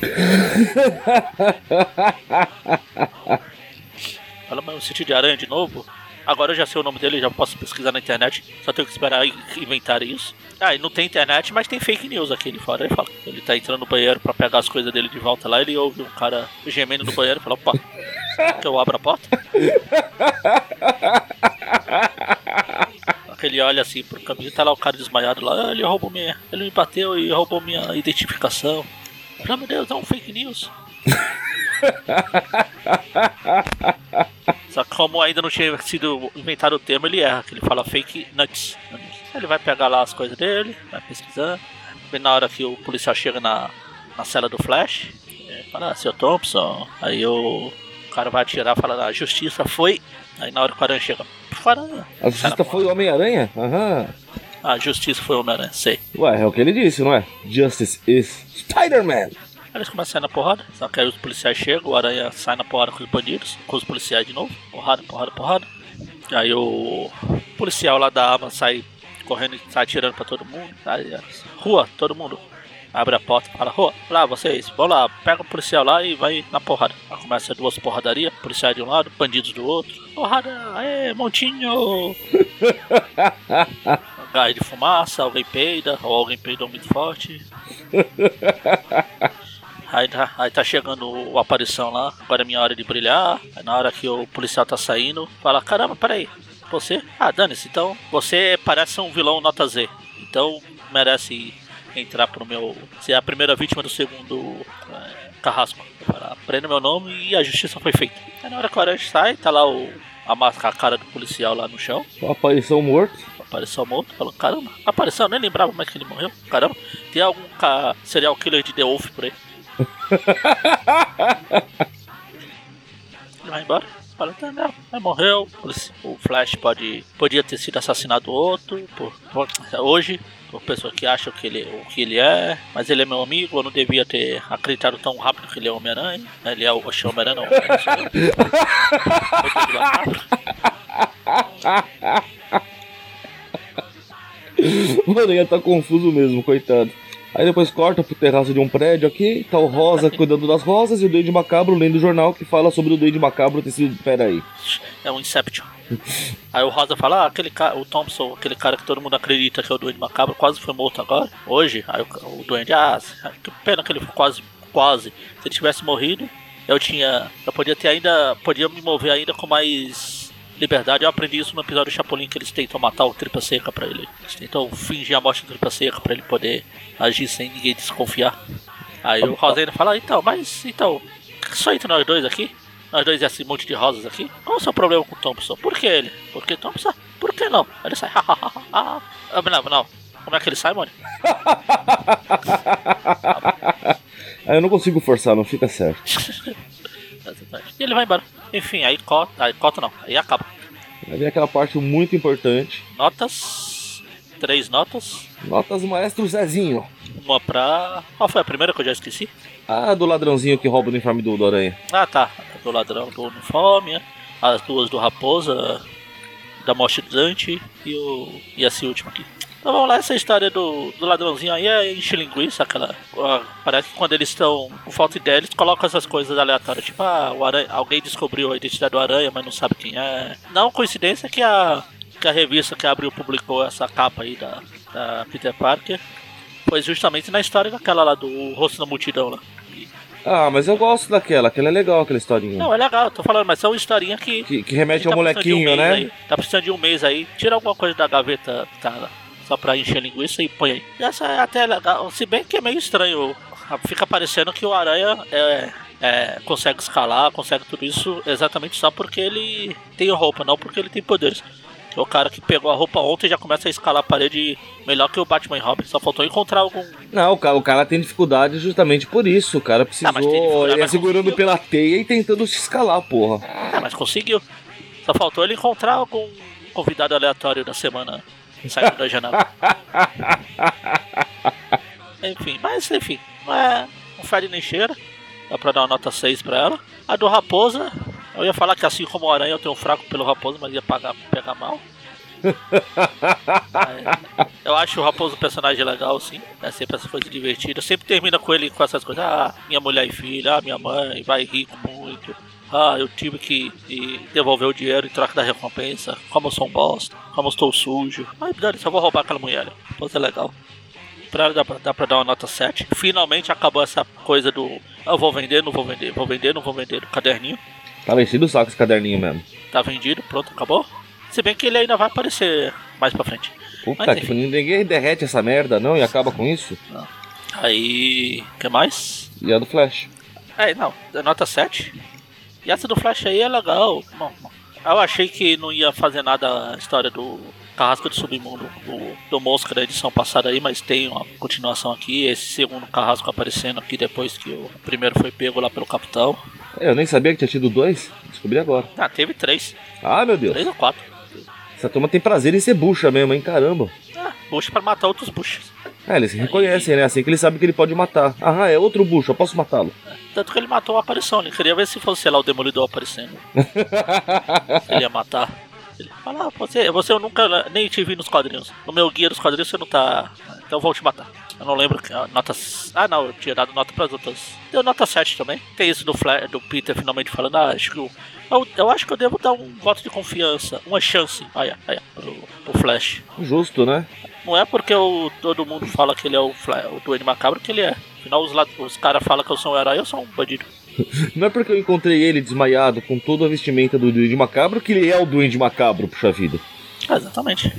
fala, mas o sítio de aranha de novo? Agora eu já sei o nome dele, já posso pesquisar na internet. Só tenho que esperar inventar isso. Ah, e não tem internet, mas tem fake news aqui ele fora. Ele fala, ele tá entrando no banheiro para pegar as coisas dele de volta lá. Ele ouve um cara gemendo no banheiro e fala: opa, que eu abro a porta? Ele olha assim pro caminho, tá lá o cara desmaiado lá, ah, ele roubou minha. Ele me bateu e roubou minha identificação. Pelo amor de Deus, é um fake news. Só que como ainda não tinha sido inventado o termo, ele erra, que ele fala fake nuts. Ele vai pegar lá as coisas dele, vai pesquisando. Bem na hora que o policial chega na, na cela do Flash, fala, ah, seu Thompson, aí o cara vai atirar, fala, a justiça foi. Aí na hora que o Aranha chega, Aranha. A justiça foi o Homem-Aranha? Aham. A justiça foi o Homem-Aranha, sei. Ué, é o que ele disse, não é? Justice is Spider-Man. Eles começam a sair na porrada, só que aí os policiais chegam, o Aranha sai na porrada com os bandidos, com os policiais de novo. Porrada, porrada, porrada. Aí o policial lá da arma sai correndo e sai atirando pra todo mundo. Aí, rua, todo mundo abre a porta e fala, rua, lá vocês, vão lá, pega o policial lá e vai na porrada. Aí começa duas porradarias, policial de um lado, bandidos do outro. Porrada, aê, montinho! Gás de fumaça, alguém peida, ou alguém peida muito forte. Aí tá, aí tá chegando o aparição lá, agora é minha hora de brilhar. Aí na hora que o policial tá saindo, fala: Caramba, peraí, você? Ah, dane-se, então você parece um vilão nota Z. Então merece entrar pro meu. ser a primeira vítima do segundo é, carrasco. Prenda meu nome e a justiça foi feita. Aí na hora que o Aranha sai, tá lá o, a, a cara do policial lá no chão. Aparição morto. Aparição morto, falando, caramba, apareceu, nem lembrava mais que ele morreu. Caramba, tem algum ca... serial killer de The Wolf por aí. Ele vai embora. Fala, tá, não, não, morreu. O Flash pode, podia ter sido assassinado outro. Por, por, hoje, por pessoa que acha que ele, o que ele é. Mas ele é meu amigo, eu não devia ter acreditado tão rápido que ele é Homem-Aranha. Ele é o Homem-Aranha, não. o Aranha tá confuso mesmo, coitado. Aí depois corta pro terraço de um prédio aqui, tá o Rosa cuidando das rosas e o Duende Macabro lendo o jornal que fala sobre o Duende Macabro ter sido. Pera aí. É um Inception. Aí o Rosa fala, ah, aquele cara, o Thompson, aquele cara que todo mundo acredita que é o Duende Macabro, quase foi morto agora, hoje. Aí o, o Duende, ah, que pena que ele foi quase, quase. Se ele tivesse morrido, eu tinha. Eu podia ter ainda. Podia me mover ainda com mais liberdade. Eu aprendi isso no episódio do Chapolin que eles tentam matar o Tripa Seca pra ele. Eles tentam fingir a morte do Tripa Seca pra ele poder agir sem ninguém desconfiar. Aí o Rosendo fala, então, mas então, só entre nós dois aqui? Nós dois e esse monte de rosas aqui? Qual é o seu problema com o Thompson? Por que ele? Por que Thompson? Por que não? Ele sai, ah, não, não. Como é que ele sai, mano? Aí eu não consigo forçar, não fica certo. e ele vai embora. Enfim, aí cota, aí cota não, aí acaba. Aí vem aquela parte muito importante. Notas. Três notas. Notas do maestro Zezinho. Uma pra. Qual foi a primeira que eu já esqueci? Ah, do ladrãozinho que rouba o uniforme do, do Aranha. Ah tá. Do ladrão do uniforme. As duas do Raposa. Da morte Dante e, o, e essa última aqui. Então vamos lá, essa história do, do ladrãozinho aí é enche linguiça, aquela. Parece que quando eles estão com falta de ideia, eles colocam essas coisas aleatórias. Tipo, ah, o aranha, alguém descobriu a identidade do aranha, mas não sabe quem é. Não coincidência que a, que a revista que abriu publicou essa capa aí da, da Peter Parker foi justamente na história daquela lá do rosto da multidão lá. Ah, mas eu gosto daquela, aquela é legal, aquela historinha. Não, é legal, tô falando, mas são historinhas que. Que, que remete ao tá molequinho, um né? Aí, tá precisando de um mês aí. Tira alguma coisa da gaveta tá lá. Só pra encher linguiça e põe aí. Essa é até legal, se bem que é meio estranho. Fica parecendo que o Aranha é, é, consegue escalar, consegue tudo isso exatamente só porque ele tem roupa, não porque ele tem poderes. O cara que pegou a roupa ontem já começa a escalar a parede melhor que o Batman Robin. Só faltou encontrar algum. Não, o cara, o cara tem dificuldade justamente por isso. O cara precisou. Ah, ele é segurando conseguiu. pela teia e tentando se escalar, porra. Ah, mas conseguiu. Só faltou ele encontrar algum convidado aleatório da semana saindo da janela. enfim, mas enfim, não é um fede nem cheira. Dá pra dar uma nota 6 pra ela. A do Raposa, eu ia falar que assim como o Aranha eu tenho fraco pelo Raposo, mas ia pagar, pegar mal. é, eu acho o Raposo um personagem legal, sim. É sempre essa coisa divertida. Sempre termina com ele com essas coisas. Ah, minha mulher e filha, ah, minha mãe, vai rico muito. Ah, eu tive que devolver o dinheiro em troca da recompensa. Como eu sou um bosta, como eu estou sujo. Mas dane só vou roubar aquela mulher. Pode é legal. Pra ela dá pra, dá pra dar uma nota 7. Finalmente acabou essa coisa do ah, eu vou vender, não vou vender, vou vender, não vou vender do caderninho. Tá vencido o saco esse caderninho mesmo. Tá vendido, pronto, acabou. Se bem que ele ainda vai aparecer mais pra frente. Puta Mas, que ninguém derrete essa merda não e acaba com isso. Não. Aí. o que mais? E a do Flash. É, não, nota 7. E essa do Flash aí é legal. Bom, eu achei que não ia fazer nada a história do Carrasco do Submundo, do, do Mosca da edição passada aí, mas tem uma continuação aqui. Esse segundo Carrasco aparecendo aqui depois que o primeiro foi pego lá pelo Capitão. Eu nem sabia que tinha tido dois, descobri agora. Ah, teve três. Ah, meu Deus. Três ou quatro. Essa turma tem prazer em ser bucha mesmo, hein? Caramba. Ah, bucha pra matar outros buchas. É, eles se reconhecem, né? Assim que ele sabe que ele pode matar. Ah, é outro bucho, eu posso matá-lo. Tanto que ele matou a aparição, ele queria ver se fosse, sei lá, o Demolidor aparecendo. ele ia matar. Ele fala, ah, você, você eu nunca nem te vi nos quadrinhos. No meu guia dos quadrinhos você não tá. Então eu vou te matar. Eu não lembro que nota. Ah não, eu tinha dado nota para as outras. Deu nota 7 também. Tem isso do, Flash, do Peter finalmente falando, ah, acho que eu, eu, eu, acho que eu devo dar um voto de confiança, uma chance. Ah, é, pro, pro Flash. Justo, né? Não é porque o, todo mundo fala que ele é o, o Duende Macabro que ele é. Afinal, os, os caras falam que eu sou um herói, eu sou um bandido. Não é porque eu encontrei ele desmaiado com toda a vestimenta do Duende Macabro que ele é o Duende Macabro, puxa vida. exatamente.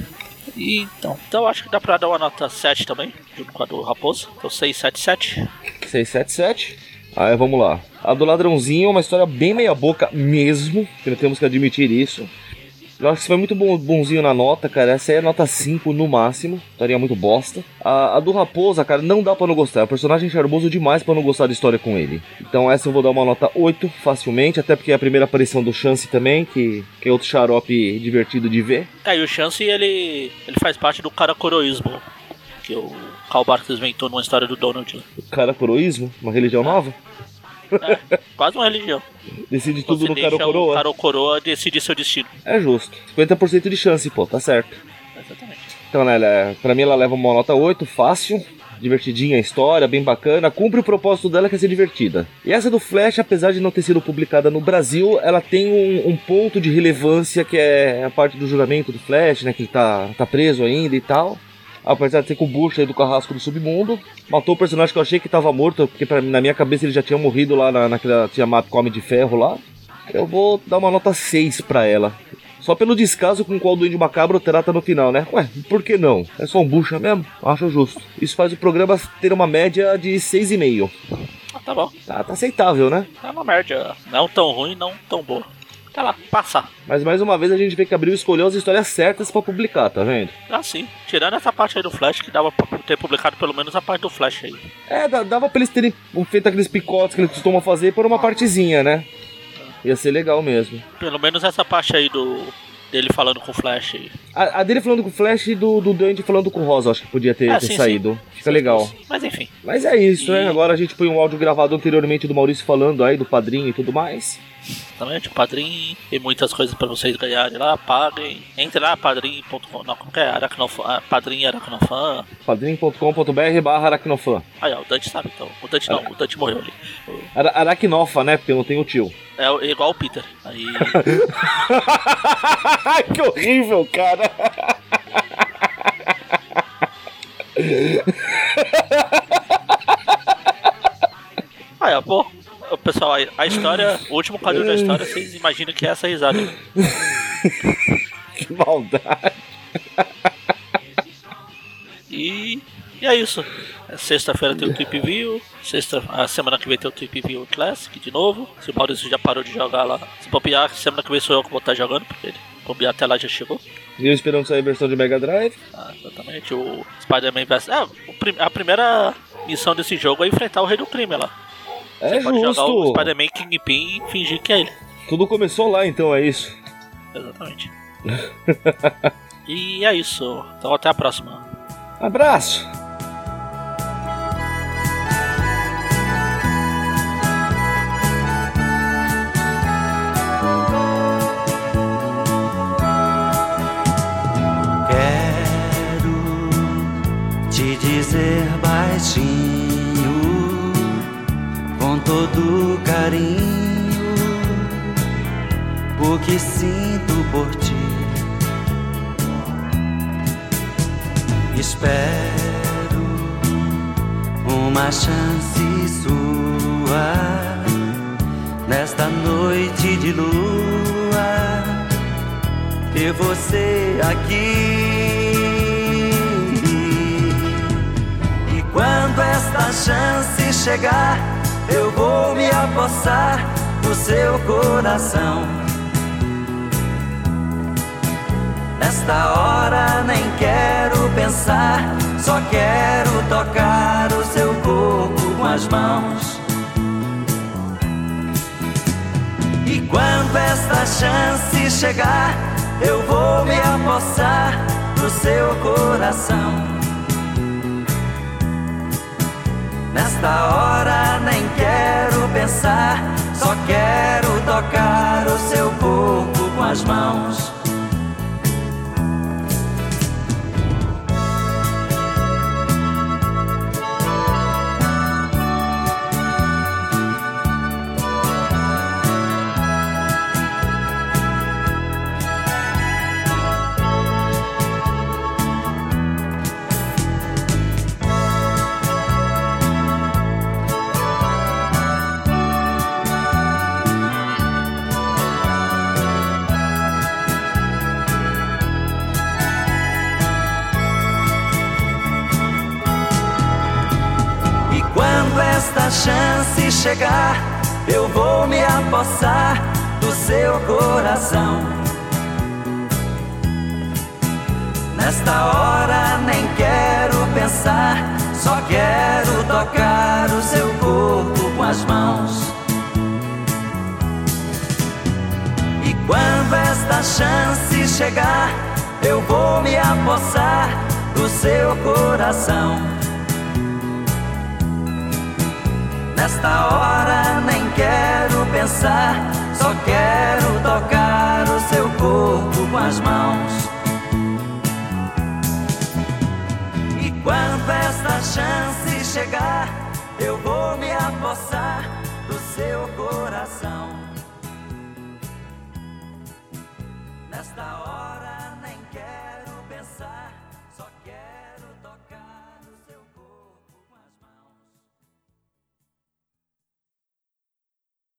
E, então, então acho que dá pra dar uma nota 7 também, junto com a do Raposo. Então 677. 677. Aí vamos lá. A do Ladrãozinho é uma história bem meia boca mesmo, temos que admitir isso. Eu acho que você foi muito bom, bonzinho na nota, cara. Essa aí é nota 5 no máximo. Estaria muito bosta. A, a, do Raposa, cara, não dá pra não gostar. É um personagem charmoso demais pra não gostar da história com ele. Então essa eu vou dar uma nota 8 facilmente. Até porque é a primeira aparição do Chance também, que, que é outro xarope divertido de ver. É, e o Chance, ele, ele faz parte do caracoroísmo. Que o Karl Barks inventou numa história do Donald. O caracoroísmo? Uma religião nova? É, quase uma religião. Decide tudo Você no cara ou coroa. O cara ou coroa decide seu destino. É justo. 50% de chance, pô, tá certo. Exatamente. Então, né, pra mim ela leva uma nota 8, fácil. divertidinha a história, bem bacana, cumpre o propósito dela que é ser divertida. E essa do Flash, apesar de não ter sido publicada no Brasil, ela tem um, um ponto de relevância que é a parte do julgamento do Flash, né? Que ele tá, tá preso ainda e tal apesar de ser com o Bush aí do carrasco do submundo. Matou o personagem que eu achei que tava morto, porque pra, na minha cabeça ele já tinha morrido lá na, naquela tinha mato come de ferro lá. Eu vou dar uma nota 6 pra ela. Só pelo descaso com o qual o Duende Macabro trata no final, né? Ué, por que não? É só um bucha mesmo? Acho justo. Isso faz o programa ter uma média de 6,5. Ah, tá bom. Tá, tá aceitável, né? É uma média. Não tão ruim, não tão boa tá lá, passar. Mas mais uma vez a gente vê que abriu escolheu as histórias certas para publicar, tá vendo? Ah, sim. Tirando essa parte aí do Flash, que dava pra ter publicado pelo menos a parte do Flash aí. É, dava pra eles terem feito aqueles picotes que eles costumam fazer por uma partezinha, né? Ia ser legal mesmo. Pelo menos essa parte aí do, dele falando com o Flash. A, a, dele falando com o Flash e do, do Dandy falando com o Rosa, acho que podia ter, é, ter sim, saído. Sim. Fica sim, legal. Mas enfim. Mas é isso, né? e... né? Agora a gente põe um áudio gravado anteriormente do Maurício falando aí do padrinho e tudo mais. Exatamente, o Padrim e muitas coisas para vocês ganharem lá, paguem. Entre lá, padrim.com, não, como que é? Aracnofan, ah, Padrim Aracnofan. padrim.com.br barra Aracnofan. Aí, ó, o Dante sabe então. O Dante não, o Dante morreu ali. Ara Aracnofa, né? Porque eu não tenho o tio. É, é igual o Peter. Aí. que horrível, cara. Aí, pô pessoal, a história, o último quadro da história, vocês imaginam que é essa risada. que maldade. E, e é isso. Sexta-feira tem o Trip View. Sexta, a semana que vem tem o Trip View Classic de novo. Se o Maurício já parou de jogar lá. Se bobear, semana que vem sou eu que vou estar jogando, porque ele bobear até lá já chegou. E eu esperando sair a versão de Mega Drive. Ah, exatamente. O Spider-Man vs. É, a primeira missão desse jogo é enfrentar o Rei do Crime lá. É Você pode justo. jogar o Spider-Man Kingpin e fingir que é ele. Tudo começou lá então, é isso? Exatamente. e é isso. Então até a próxima. Abraço! Dizer baixinho todo carinho o que sinto por ti. Espero uma chance sua nesta noite de lua ter você aqui. Quando esta chance chegar eu vou me apossar do seu coração. Nesta hora nem quero pensar, só quero tocar o seu corpo com as mãos. E quando esta chance chegar, eu vou me apossar do seu coração. Nesta hora nem quero pensar, só quero tocar o seu corpo com as mãos. Chegar, eu vou me apossar do seu coração. Nesta hora nem quero pensar, só quero tocar o seu corpo com as mãos. E quando esta chance chegar, eu vou me apossar do seu coração. Nesta hora nem quero pensar, só quero tocar o seu corpo com as mãos. E quando esta chance chegar, eu vou me apossar do seu coração.